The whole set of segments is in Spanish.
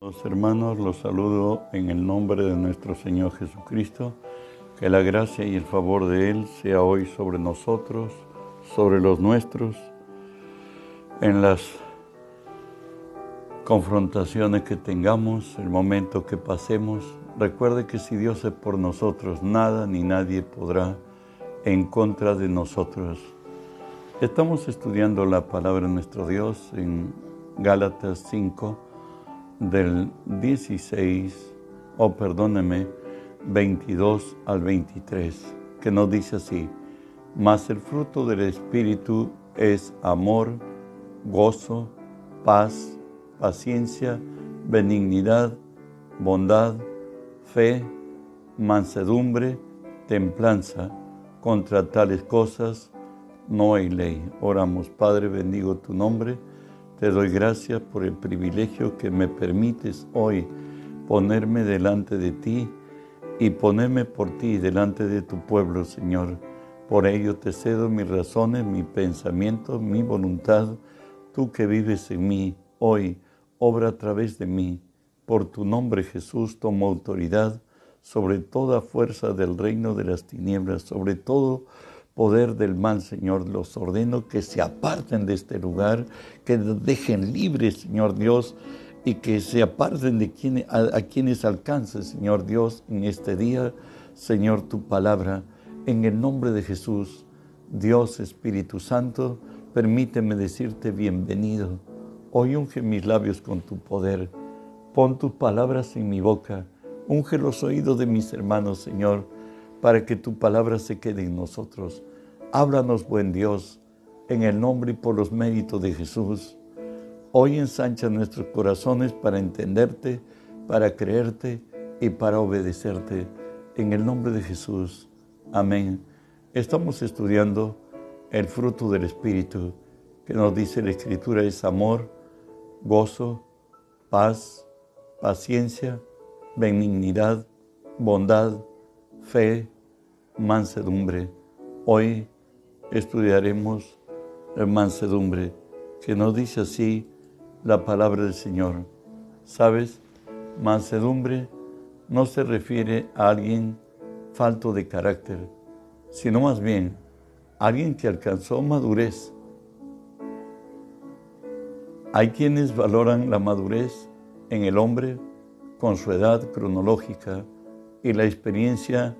Los hermanos los saludo en el nombre de nuestro Señor Jesucristo. Que la gracia y el favor de Él sea hoy sobre nosotros, sobre los nuestros, en las confrontaciones que tengamos, el momento que pasemos. Recuerde que si Dios es por nosotros, nada ni nadie podrá en contra de nosotros. Estamos estudiando la palabra de nuestro Dios en Gálatas 5 del 16, o oh, perdóneme, 22 al 23, que nos dice así, mas el fruto del Espíritu es amor, gozo, paz, paciencia, benignidad, bondad, fe, mansedumbre, templanza. Contra tales cosas no hay ley. Oramos, Padre, bendigo tu nombre te doy gracias por el privilegio que me permites hoy ponerme delante de ti y ponerme por ti delante de tu pueblo, Señor. Por ello te cedo mis razones, mis pensamientos, mi voluntad. Tú que vives en mí hoy, obra a través de mí. Por tu nombre, Jesús, tomo autoridad sobre toda fuerza del reino de las tinieblas, sobre todo poder del mal, Señor. Los ordeno que se aparten de este lugar, que dejen libres, Señor Dios, y que se aparten de a, quienes alcance, Señor Dios, en este día, Señor, tu palabra. En el nombre de Jesús, Dios Espíritu Santo, permíteme decirte bienvenido. Hoy unge mis labios con tu poder. Pon tus palabras en mi boca. Unge los oídos de mis hermanos, Señor, para que tu palabra se quede en nosotros. Háblanos, buen Dios, en el nombre y por los méritos de Jesús. Hoy ensancha nuestros corazones para entenderte, para creerte y para obedecerte. En el nombre de Jesús. Amén. Estamos estudiando el fruto del Espíritu, que nos dice la Escritura es amor, gozo, paz, paciencia, benignidad, bondad, fe, mansedumbre. Hoy estudiaremos la mansedumbre, que nos dice así la palabra del Señor. ¿Sabes? Mansedumbre no se refiere a alguien falto de carácter, sino más bien a alguien que alcanzó madurez. Hay quienes valoran la madurez en el hombre con su edad cronológica y la experiencia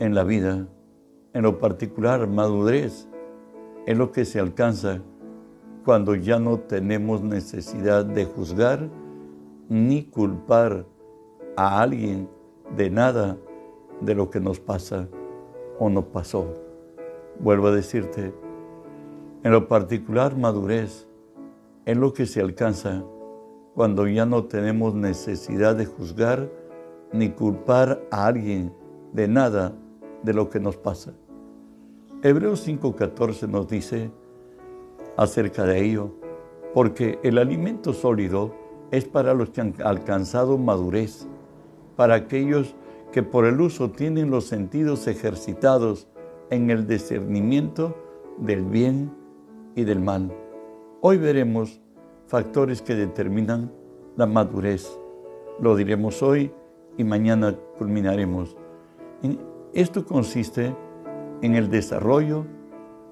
en la vida en lo particular, madurez es lo que se alcanza cuando ya no tenemos necesidad de juzgar ni culpar a alguien de nada de lo que nos pasa o nos pasó. Vuelvo a decirte, en lo particular, madurez es lo que se alcanza cuando ya no tenemos necesidad de juzgar ni culpar a alguien de nada de lo que nos pasa. Hebreos 5:14 nos dice acerca de ello, porque el alimento sólido es para los que han alcanzado madurez, para aquellos que por el uso tienen los sentidos ejercitados en el discernimiento del bien y del mal. Hoy veremos factores que determinan la madurez. Lo diremos hoy y mañana culminaremos. Esto consiste en el desarrollo,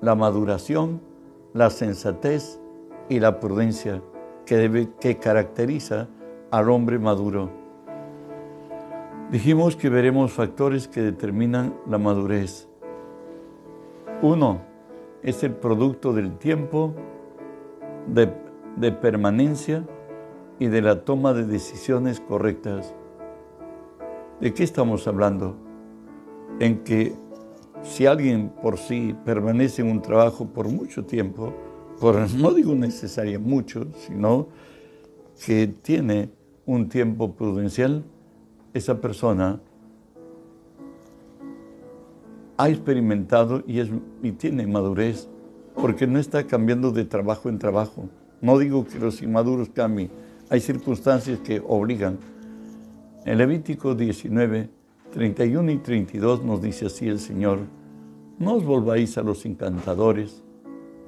la maduración, la sensatez y la prudencia que, debe, que caracteriza al hombre maduro. Dijimos que veremos factores que determinan la madurez. Uno es el producto del tiempo, de, de permanencia y de la toma de decisiones correctas. ¿De qué estamos hablando? En que si alguien por sí permanece en un trabajo por mucho tiempo, por, no digo necesaria mucho, sino que tiene un tiempo prudencial, esa persona ha experimentado y, y tiene madurez porque no está cambiando de trabajo en trabajo. No digo que los inmaduros cambien, hay circunstancias que obligan. En Levítico 19, 31 y 32 nos dice así el Señor, no os volváis a los encantadores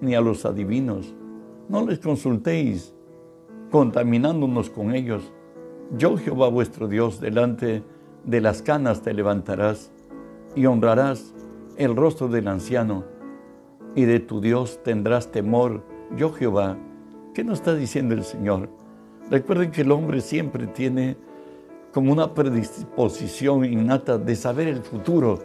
ni a los adivinos, no les consultéis, contaminándonos con ellos, Yo Jehová vuestro Dios, delante de las canas te levantarás y honrarás el rostro del anciano y de tu Dios tendrás temor, yo Jehová. ¿Qué nos está diciendo el Señor? Recuerden que el hombre siempre tiene como una predisposición innata de saber el futuro.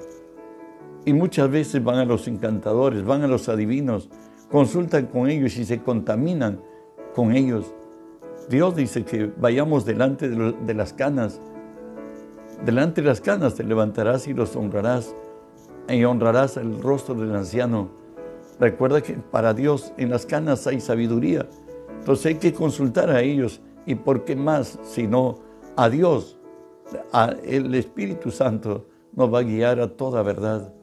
Y muchas veces van a los encantadores, van a los adivinos, consultan con ellos y se contaminan con ellos. Dios dice que vayamos delante de, las canas. Delante de las canas te levantarás y los honrarás. Y honrarás el rostro del anciano. Recuerda que para Dios en las canas hay sabiduría. Entonces hay que consultar a ellos. ¿Y por qué más si no a Dios? El Espíritu Santo nos va a guiar a toda verdad.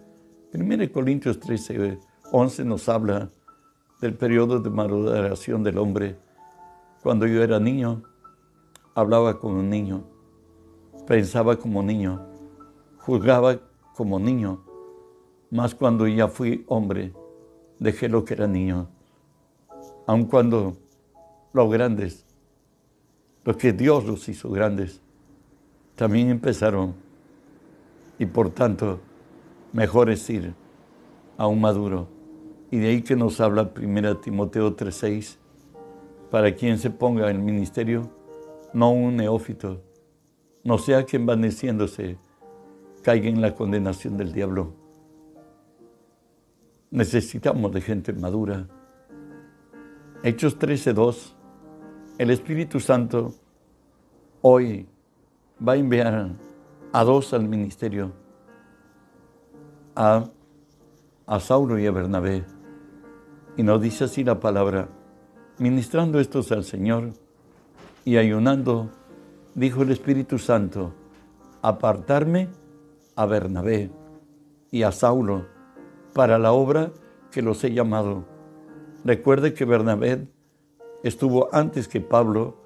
1 Corintios 13, 11 nos habla del periodo de maduración del hombre. Cuando yo era niño, hablaba como niño, pensaba como niño, juzgaba como niño, mas cuando ya fui hombre, dejé lo que era niño. Aun cuando los grandes, los que Dios los hizo grandes, también empezaron. Y por tanto, mejor es ir a un maduro. Y de ahí que nos habla 1 Timoteo 3:6, para quien se ponga en el ministerio, no un neófito, no sea que envaneciéndose caiga en la condenación del diablo. Necesitamos de gente madura. Hechos 13:2, el Espíritu Santo hoy va a enviar a dos al ministerio a, a Saulo y a Bernabé. Y nos dice así la palabra, ministrando estos al Señor y ayunando, dijo el Espíritu Santo, apartarme a Bernabé y a Saulo para la obra que los he llamado. Recuerde que Bernabé estuvo antes que Pablo,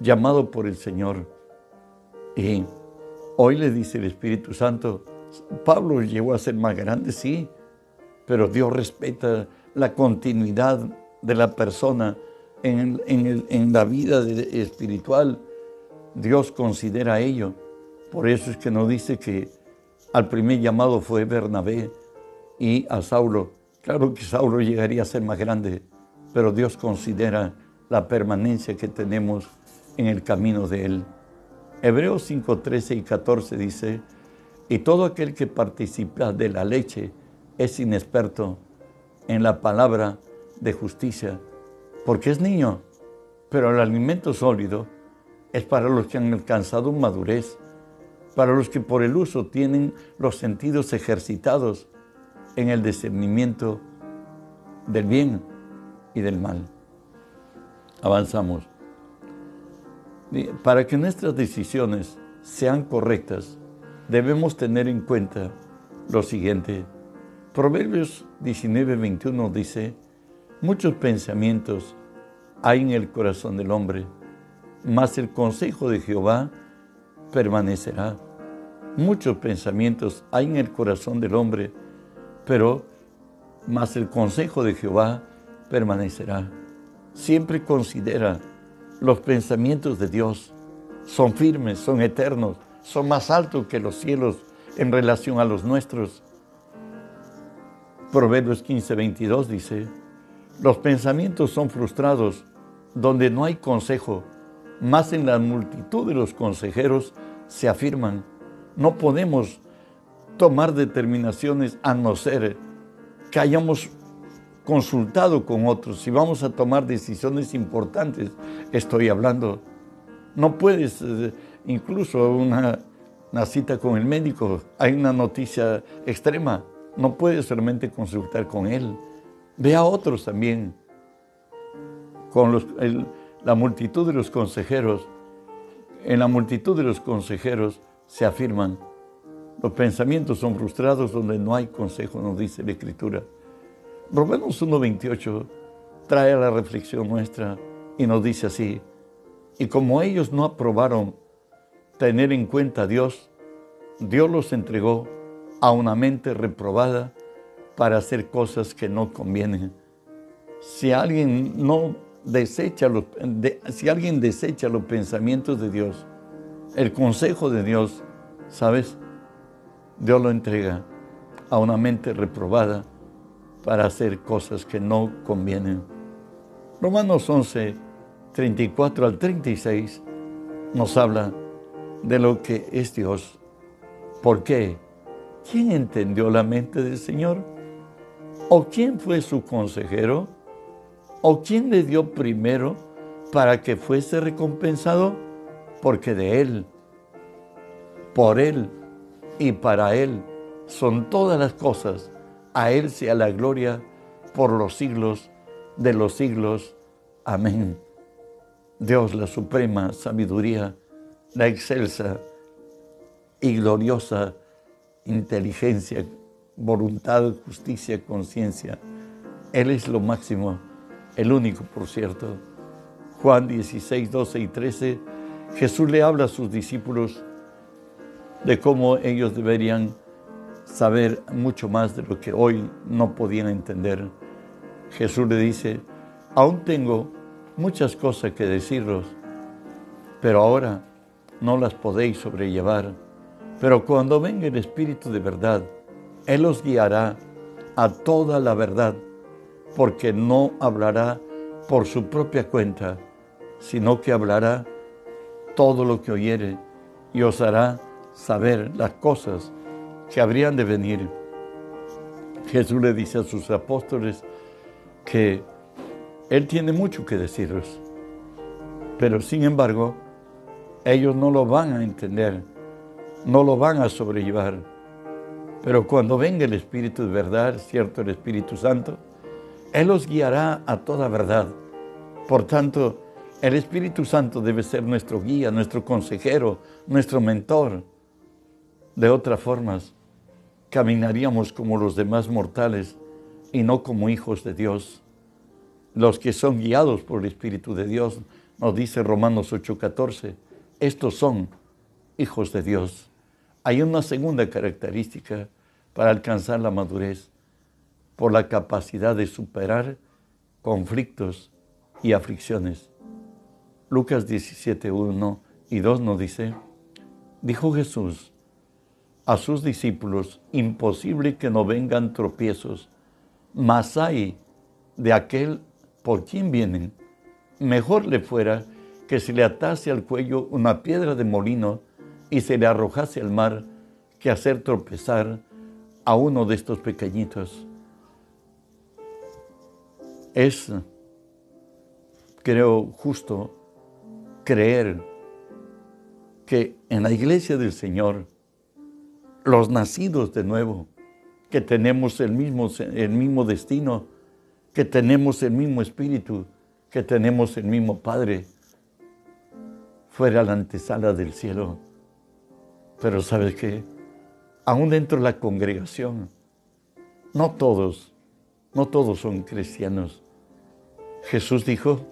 llamado por el Señor. Hoy le dice el Espíritu Santo, Pablo llegó a ser más grande, sí, pero Dios respeta la continuidad de la persona en, la vida espiritual. Dios considera ello. Por eso es que nos dice que al primer llamado fue Bernabé y a Saulo. Claro que Saulo llegaría a ser más grande, pero Dios considera la permanencia que tenemos en el camino de Él. Hebreos 5, 13 y 14 dice, y todo aquel que participa de la leche es inexperto en la palabra de justicia, porque es niño, pero el alimento sólido es para los que han alcanzado madurez, para los que por el uso tienen los sentidos ejercitados en el discernimiento del bien y del mal. Avanzamos. Para que nuestras decisiones sean correctas, debemos tener en cuenta lo siguiente. Proverbios 19, 21 dice, muchos pensamientos hay en el corazón del hombre, mas el consejo de Jehová permanecerá. Muchos pensamientos hay en el corazón del hombre, pero mas el consejo de Jehová permanecerá. Siempre considera los pensamientos de Dios. Son firmes, son eternos, son más altos que los cielos en relación a los nuestros. Proverbios 15, 22 dice, los pensamientos son frustrados donde no hay consejo, más en la multitud de los consejeros se afirman. No podemos tomar determinaciones a no ser que hayamos consultado con otros. Si vamos a tomar decisiones importantes, estoy hablando. No puedes eh, incluso una, cita con el médico, hay una noticia extrema, no puedes solamente consultar con él, ve a otros también, con la multitud de los consejeros. En la multitud de los consejeros se afirman, los pensamientos son frustrados donde no hay consejo, nos dice la Escritura. Romanos 1.28 trae a la reflexión nuestra y nos dice así, y como ellos no aprobaron tener en cuenta a Dios, Dios los entregó a una mente reprobada para hacer cosas que no convienen. Si alguien no desecha los, si alguien desecha los pensamientos de Dios, el consejo de Dios, ¿sabes? Dios lo entrega a una mente reprobada para hacer cosas que no convienen. Romanos 11, 34 al 36 nos habla de lo que es Dios. ¿Por qué? ¿Quién entendió la mente del Señor? ¿O quién fue su consejero? ¿O quién le dio primero para que fuese recompensado? Porque de Él, por Él y para Él son todas las cosas. A Él sea la gloria por los siglos de los siglos. Amén. Dios, la suprema sabiduría, la excelsa y gloriosa inteligencia, voluntad, justicia, conciencia. Él es lo máximo, el único, por cierto. Juan 16, 12 y 13, Jesús le habla a sus discípulos de cómo ellos deberían saber mucho más de lo que hoy no podían entender. Jesús le dice, aún tengo muchas cosas que deciros, pero ahora no las podéis sobrellevar. Pero cuando venga el Espíritu de verdad, Él os guiará a toda la verdad, porque no hablará por su propia cuenta, sino que hablará todo lo que oyere y os hará saber las cosas que habrían de venir. Jesús le dice a sus apóstoles que Él tiene mucho que decirles, pero sin embargo, ellos no lo van a entender, no lo van a sobrellevar. Pero cuando venga el Espíritu de verdad, cierto, el Espíritu Santo, Él los guiará a toda verdad. Por tanto, el Espíritu Santo debe ser nuestro guía, nuestro consejero, nuestro mentor. De otras formas, caminaríamos como los demás mortales y no como hijos de Dios. Los que son guiados por el Espíritu de Dios, nos dice Romanos 8:14, estos son hijos de Dios. Hay una segunda característica para alcanzar la madurez, por la capacidad de superar conflictos y aflicciones. Lucas 17, 1 y 2 nos dice, dijo Jesús, a sus discípulos, imposible que no vengan tropiezos, mas hay de aquel por quien vienen. Mejor le fuera que se le atase al cuello una piedra de molino y se le arrojase al mar que hacer tropezar a uno de estos pequeñitos. Es, creo, justo creer que en la iglesia del Señor los nacidos de nuevo, que tenemos el mismo, el mismo destino, que tenemos el mismo espíritu, que tenemos el mismo Padre, fuera la antesala del cielo. Pero ¿sabes qué? Aún dentro de la congregación, no todos, no todos son cristianos. Jesús dijo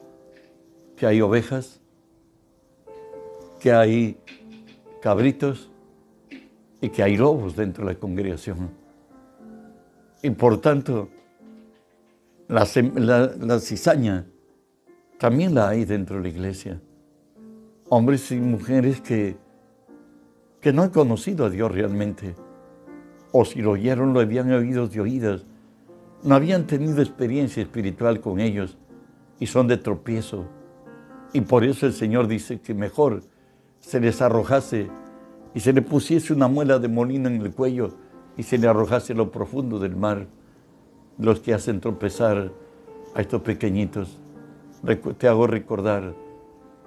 que hay ovejas, que hay cabritos, y que hay lobos dentro de la congregación. Y por tanto, la, cizaña también la hay dentro de la iglesia. Hombres y mujeres que, que no han conocido a Dios realmente, o si lo oyeron, lo habían oído de oídas, no habían tenido experiencia espiritual con ellos y son de tropiezo. Y por eso el Señor dice que mejor se les arrojase y se le pusiese una muela de molino en el cuello y se le arrojase lo profundo del mar, los que hacen tropezar a estos pequeñitos. Te hago recordar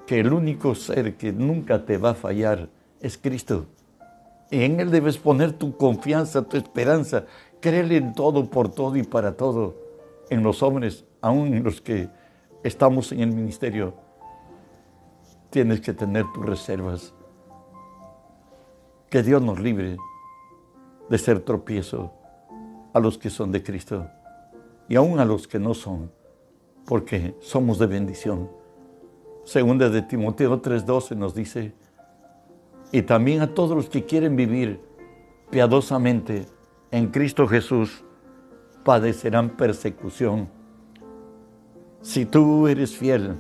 que el único ser que nunca te va a fallar es Cristo. Y en Él debes poner tu confianza, tu esperanza. Créele en todo, por todo y para todo. En los hombres, aún en los que estamos en el ministerio, tienes que tener tus reservas que Dios nos libre de ser tropiezo a los que son de Cristo y aún a los que no son, porque somos de bendición. Segunda de Timoteo 3:12 nos dice, y también a todos los que quieren vivir piadosamente en Cristo Jesús, padecerán persecución. Si tú eres fiel,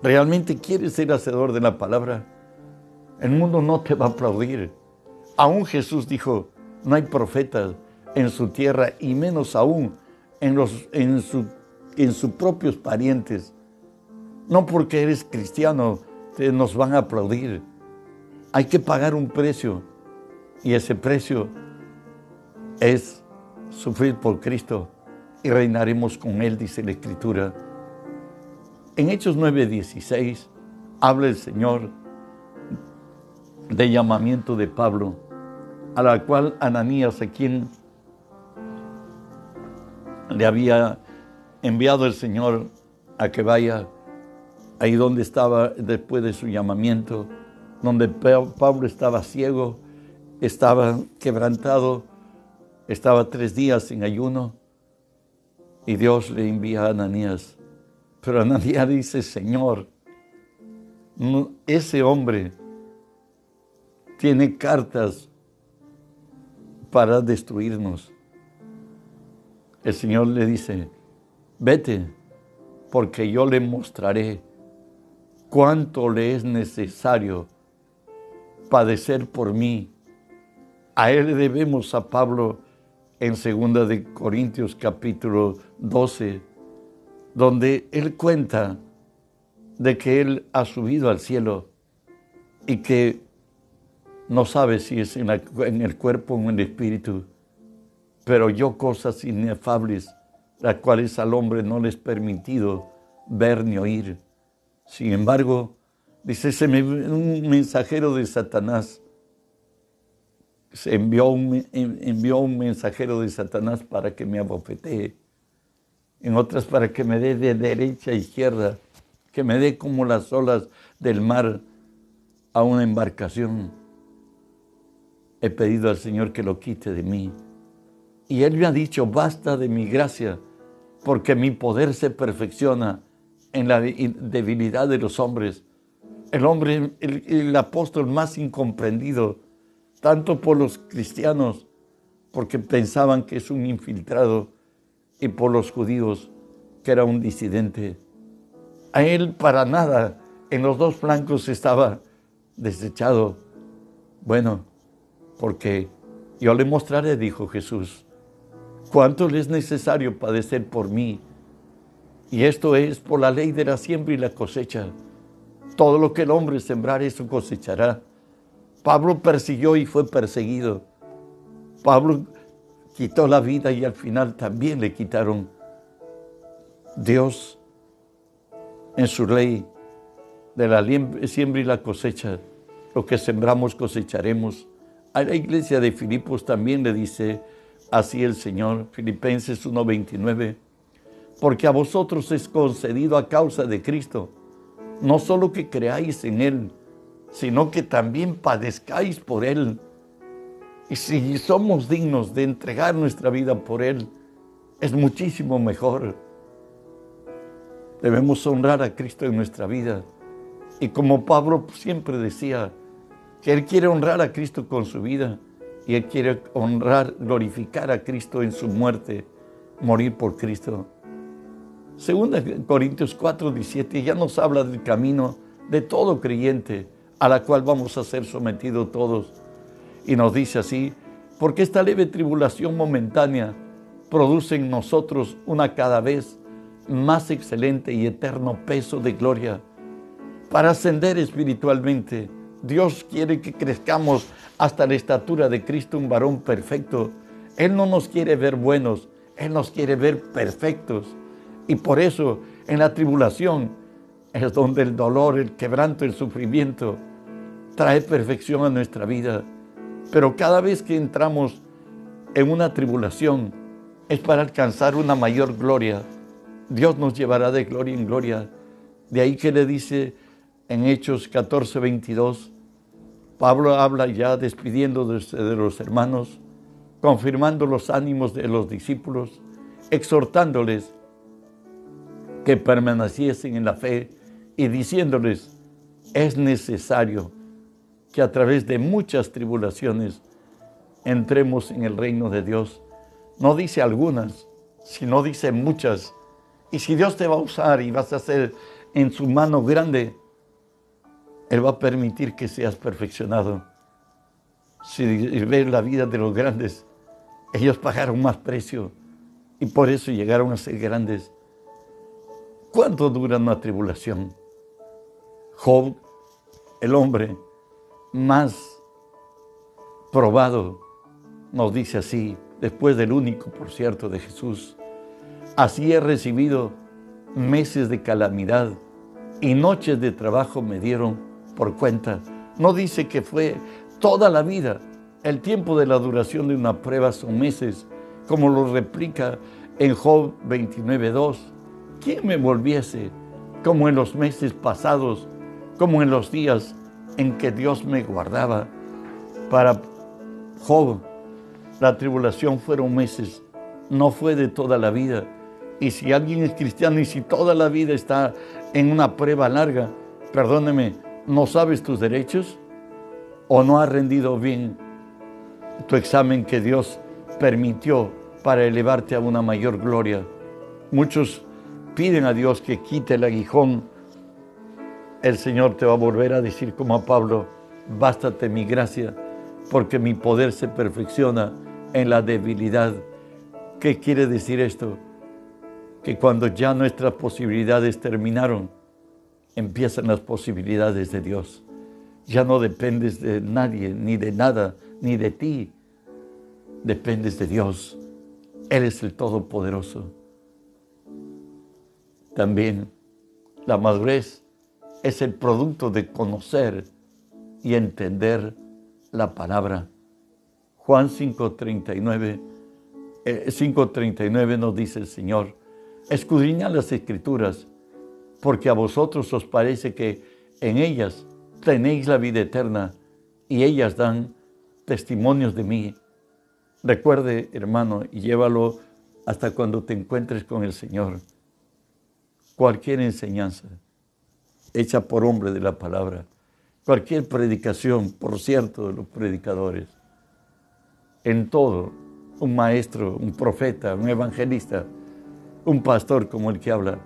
realmente quieres ser hacedor de la palabra, El mundo no te va a aplaudir. Aún Jesús dijo, no hay profetas en su tierra y menos aún en, sus propios parientes. No porque eres cristiano te, nos van a aplaudir. Hay que pagar un precio y ese precio es sufrir por Cristo y reinaremos con Él, dice la Escritura. En Hechos 9:16 habla el Señor de llamamiento de Pablo, a la cual Ananías, a quien le había enviado el Señor a que vaya ahí donde estaba después de su llamamiento, donde Pablo estaba ciego, estaba quebrantado, estaba tres días en ayuno y Dios le envía a Ananías. Pero Ananías dice, Señor, ese hombre tiene cartas para destruirnos. El Señor le dice, vete, porque yo le mostraré cuánto le es necesario padecer por mí. A él debemos a Pablo en 2 de Corintios capítulo 12, donde él cuenta de que él ha subido al cielo y que no sabe si es en, el cuerpo o en el espíritu, pero yo cosas inefables, las cuales al hombre no le es permitido ver ni oír. Sin embargo, dice, se me un mensajero de Satanás, se envió un, envió un mensajero de Satanás para que me abofetee, en otras para que me dé de derecha a izquierda, que me dé como las olas del mar a una embarcación he pedido al Señor que lo quite de mí. Y Él me ha dicho, basta de mi gracia, porque mi poder se perfecciona en la debilidad de los hombres. El hombre, el, apóstol más incomprendido, tanto por los cristianos, porque pensaban que es un infiltrado, y por los judíos, que era un disidente. A él para nada, en los dos flancos estaba desechado. Bueno, porque yo le mostraré, dijo Jesús, cuánto le es necesario padecer por mí. Y esto es por la ley de la siembra y la cosecha. Todo lo que el hombre sembrar, eso cosechará. Pablo persiguió y fue perseguido. Pablo quitó la vida y al final también le quitaron. Dios, en su ley de la siembra y la cosecha, lo que sembramos cosecharemos. A la iglesia de Filipos también le dice así el Señor, Filipenses 1:29, porque a vosotros es concedido a causa de Cristo, no solo que creáis en Él, sino que también padezcáis por Él. Y si somos dignos de entregar nuestra vida por Él, es muchísimo mejor. Debemos honrar a Cristo en nuestra vida. Y como Pablo siempre decía, que Él quiere honrar a Cristo con su vida y Él quiere honrar, glorificar a Cristo en su muerte, morir por Cristo. Segunda Corintios 4, 17 ya nos habla del camino de todo creyente a la cual vamos a ser sometidos todos. Y nos dice así, porque esta leve tribulación momentánea produce en nosotros una cada vez más excelente y eterno peso de gloria para ascender espiritualmente Dios quiere que crezcamos hasta la estatura de Cristo, un varón perfecto. Él no nos quiere ver buenos, Él nos quiere ver perfectos. Y por eso en la tribulación es donde el dolor, el quebranto, el sufrimiento trae perfección a nuestra vida. Pero cada vez que entramos en una tribulación es para alcanzar una mayor gloria. Dios nos llevará de gloria en gloria. De ahí que le dice en Hechos 14, 22, Pablo habla ya despidiendo de los hermanos, confirmando los ánimos de los discípulos, exhortándoles que permaneciesen en la fe y diciéndoles, es necesario que a través de muchas tribulaciones entremos en el reino de Dios. No dice algunas, sino dice muchas. Y si Dios te va a usar y vas a hacer en su mano grande, Él va a permitir que seas perfeccionado. Si ves la vida de los grandes, ellos pagaron más precio y por eso llegaron a ser grandes. ¿Cuánto dura una tribulación? Job, el hombre más probado, nos dice así, después del único, por cierto, de Jesús. Así he recibido meses de calamidad y noches de trabajo me dieron por cuenta. No dice que fue toda la vida. El tiempo de la duración de una prueba son meses, como lo replica en Job 29.2. ¿Quién me volviese como en los meses pasados, como en los días en que Dios me guardaba? Para Job, la tribulación fueron meses, no fue de toda la vida. Y si alguien es cristiano y si toda la vida está en una prueba larga, perdóneme, ¿no sabes tus derechos? ¿O no has rendido bien tu examen que Dios permitió para elevarte a una mayor gloria? Muchos piden a Dios que quite el aguijón. El Señor te va a volver a decir como a Pablo, bástate mi gracia, porque mi poder se perfecciona en la debilidad. ¿Qué quiere decir esto? que cuando ya nuestras posibilidades terminaron, empiezan las posibilidades de Dios. Ya no dependes de nadie, ni de nada, ni de ti. Dependes de Dios. Él es el Todopoderoso. También la madurez es el producto de conocer y entender la palabra. Juan 5.39 5.39 eh, nos dice el Señor, Escudriñad las escrituras, porque a vosotros os parece que en ellas tenéis la vida eterna y ellas dan testimonios de mí. Recuerde, hermano, y llévalo hasta cuando te encuentres con el Señor. Cualquier enseñanza hecha por hombre de la palabra, cualquier predicación, por cierto, de los predicadores, en todo, un maestro, un profeta, un evangelista, un pastor como el que habla,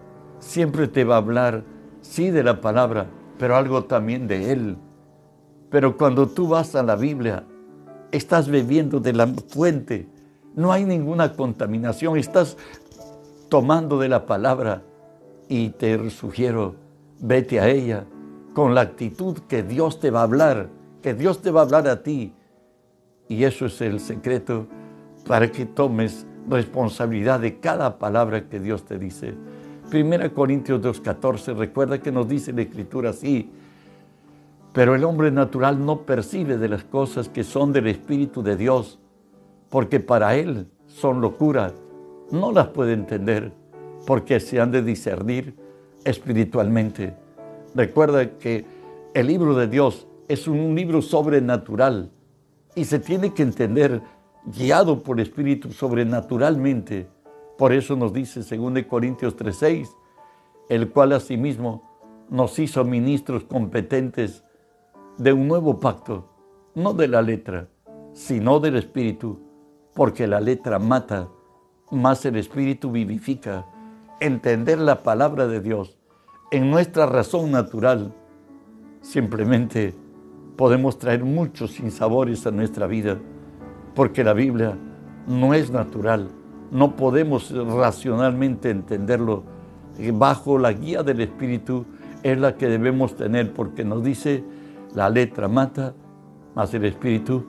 siempre te va a hablar, sí, de la palabra, pero algo también de Él. Pero cuando tú vas a la Biblia, estás bebiendo de la fuente, no hay ninguna contaminación, estás tomando de la palabra y te sugiero, vete a ella con la actitud que Dios te va a hablar, que Dios te va a hablar a ti. Y eso es el secreto para que tomes responsabilidad de cada palabra que Dios te dice. Primera Corintios 2.14, recuerda que nos dice la Escritura así, pero el hombre natural no percibe de las cosas que son del Espíritu de Dios, porque para él son locura, no las puede entender, porque se han de discernir espiritualmente. Recuerda que el libro de Dios es un libro sobrenatural y se tiene que entender guiado por el Espíritu sobrenaturalmente. Por eso nos dice 2 Corintios 3:6, el cual asimismo nos hizo ministros competentes de un nuevo pacto, no de la letra, sino del Espíritu, porque la letra mata, más el Espíritu vivifica. Entender la palabra de Dios en nuestra razón natural, simplemente podemos traer muchos sinsabores a nuestra vida porque la Biblia no es natural, no podemos racionalmente entenderlo. Bajo la guía del Espíritu es la que debemos tener, porque nos dice, la letra mata, mas el Espíritu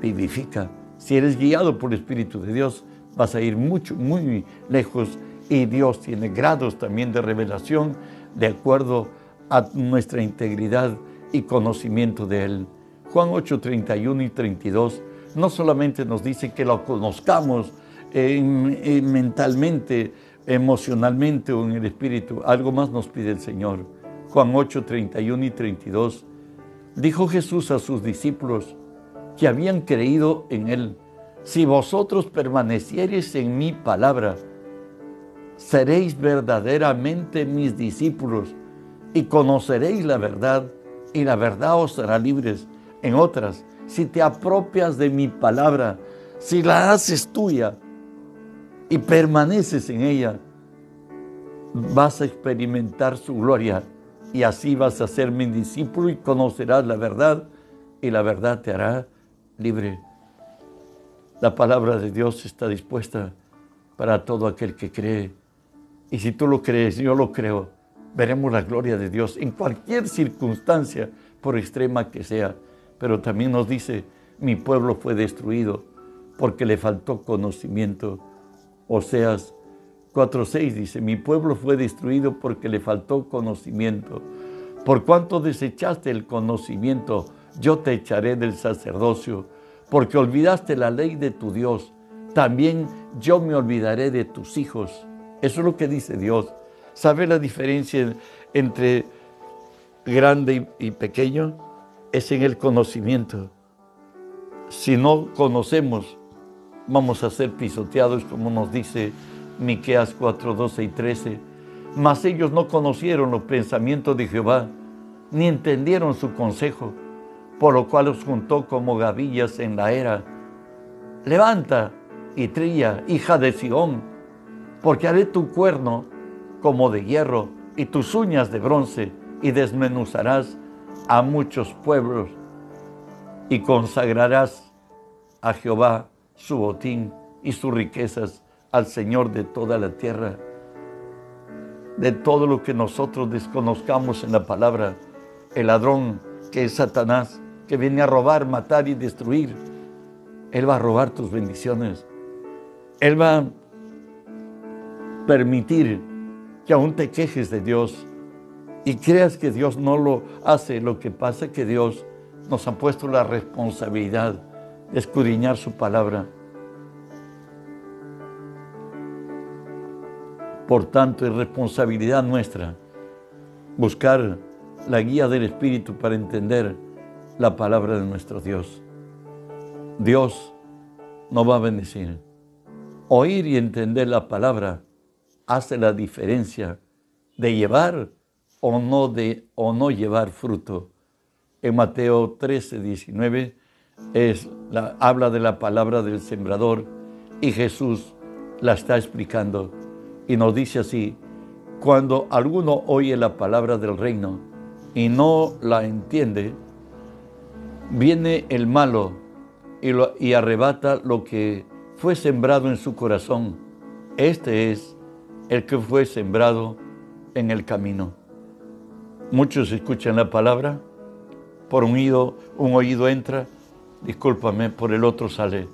vivifica. Si eres guiado por el Espíritu de Dios, vas a ir mucho, muy lejos y Dios tiene grados también de revelación de acuerdo a nuestra integridad y conocimiento de Él. Juan 8, 31 y 32 no solamente nos dice que lo conozcamos mentalmente, emocionalmente o en el espíritu, algo más nos pide el Señor. Juan 8, 31 y 32. Dijo Jesús a sus discípulos que habían creído en Él, si vosotros permaneciereis en mi palabra, seréis verdaderamente mis discípulos y conoceréis la verdad y la verdad os hará libres. En otras, si te apropias de mi palabra, si la haces tuya y permaneces en ella, vas a experimentar su gloria y así vas a ser mi discípulo y conocerás la verdad y la verdad te hará libre. La palabra de Dios está dispuesta para todo aquel que cree. Y si tú lo crees, yo lo creo, veremos la gloria de Dios en cualquier circunstancia, por extrema que sea. Pero también nos dice, mi pueblo fue destruido porque le faltó conocimiento. Oseas 4.6 dice, mi pueblo fue destruido porque le faltó conocimiento. Por cuanto desechaste el conocimiento, yo te echaré del sacerdocio, porque olvidaste la ley de tu Dios. También yo me olvidaré de tus hijos. Eso es lo que dice Dios. ¿Sabe la diferencia entre grande y, pequeño? Es en el conocimiento. Si no conocemos, vamos a ser pisoteados, como nos dice Miqueas 4, 12 y 13. Mas ellos no conocieron los pensamientos de Jehová, ni entendieron su consejo, por lo cual los juntó como gavillas en la era. Levanta y trilla, hija de Sión, porque haré tu cuerno como de hierro y tus uñas de bronce, y desmenuzarás a muchos pueblos, y consagrarás a Jehová su botín y sus riquezas al Señor de toda la tierra. De todo lo que nosotros desconozcamos en la palabra, el ladrón que es Satanás, que viene a robar, matar y destruir, Él va a robar tus bendiciones. Él va a permitir que aún te quejes de Dios y creas que Dios no lo hace. Lo que pasa es que Dios nos ha puesto la responsabilidad escudriñar su palabra Por tanto, es responsabilidad nuestra buscar la guía del Espíritu para entender la palabra de nuestro Dios. Dios nos va a bendecir. Oír y entender la palabra hace la diferencia de llevar o no, de, o no llevar fruto. En Mateo 13, 19 es la, habla de la palabra del sembrador y Jesús la está explicando y nos dice así, cuando alguno oye la palabra del reino y no la entiende, viene el malo y, arrebata lo que fue sembrado en su corazón. Este es el que fue sembrado en el camino. Muchos escuchan la palabra, por un oído, un oído entra, discúlpame, por el otro sale.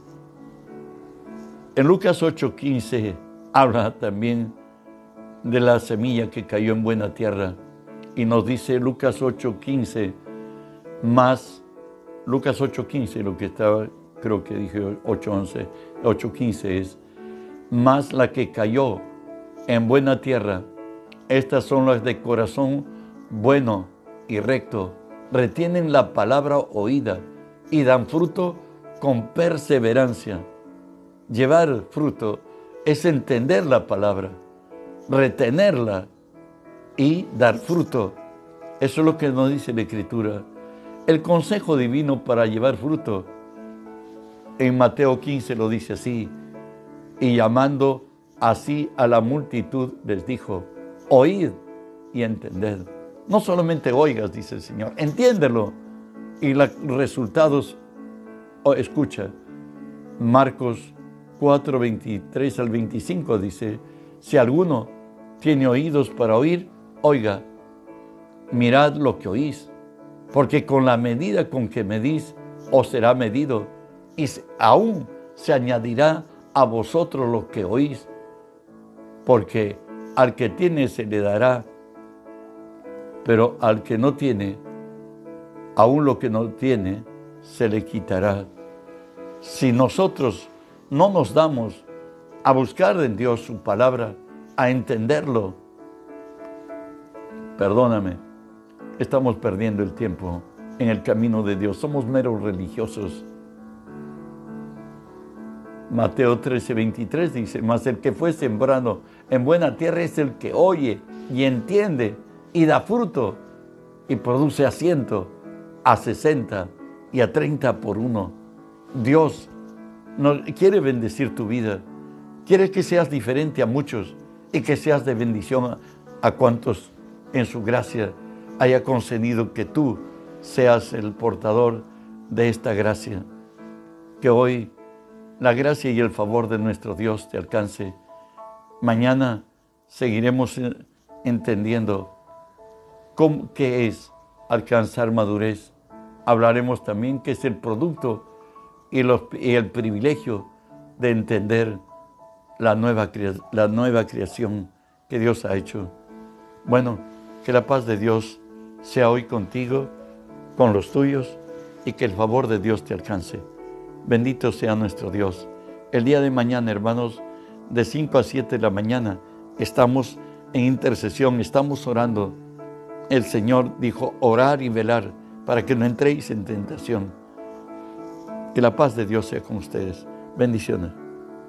En Lucas 8:15 habla también de la semilla que cayó en buena tierra. Y nos dice Lucas 8:15, más, Lucas 8:15, lo que estaba, creo que dije 8:11, 8:15 es, más la que cayó en buena tierra. Estas son las de corazón bueno y recto. Retienen la palabra oída y dan fruto con perseverancia. Llevar fruto es entender la palabra, retenerla y dar fruto. Eso es lo que nos dice la Escritura. El consejo divino para llevar fruto, en Mateo 15 lo dice así, y llamando así a la multitud les dijo, oíd y entended. No solamente oigas, dice el Señor, entiéndelo. Y los resultados, oh, escucha, Marcos 4, 23 al 25 dice, si alguno tiene oídos para oír, oiga, mirad lo que oís, porque con la medida con que medís, os será medido, y aún se añadirá a vosotros lo que oís, porque al que tiene se le dará, pero al que no tiene, aún lo que no tiene, se le quitará. Si nosotros no nos damos a buscar en Dios su palabra, a entenderlo, perdóname, estamos perdiendo el tiempo en el camino de Dios. Somos meros religiosos. Mateo 13, 23 dice, mas el que fue sembrado en buena tierra es el que oye y entiende y da fruto y produce asiento a 60 y a 30 por uno. Dios quiere bendecir tu vida. Quiere que seas diferente a muchos y que seas de bendición a, cuantos en su gracia haya concedido que tú seas el portador de esta gracia. Que hoy la gracia y el favor de nuestro Dios te alcance. Mañana seguiremos entendiendo cómo, qué es alcanzar madurez. Hablaremos también qué es el producto y, y el privilegio de entender la nueva, la nueva creación que Dios ha hecho. Bueno, que la paz de Dios sea hoy contigo, con los tuyos, y que el favor de Dios te alcance. Bendito sea nuestro Dios. El día de mañana, hermanos, de 5 a 7 de la mañana, estamos en intercesión, estamos orando. El Señor dijo orar y velar para que no entréis en tentación. Que la paz de Dios sea con ustedes. Bendiciones.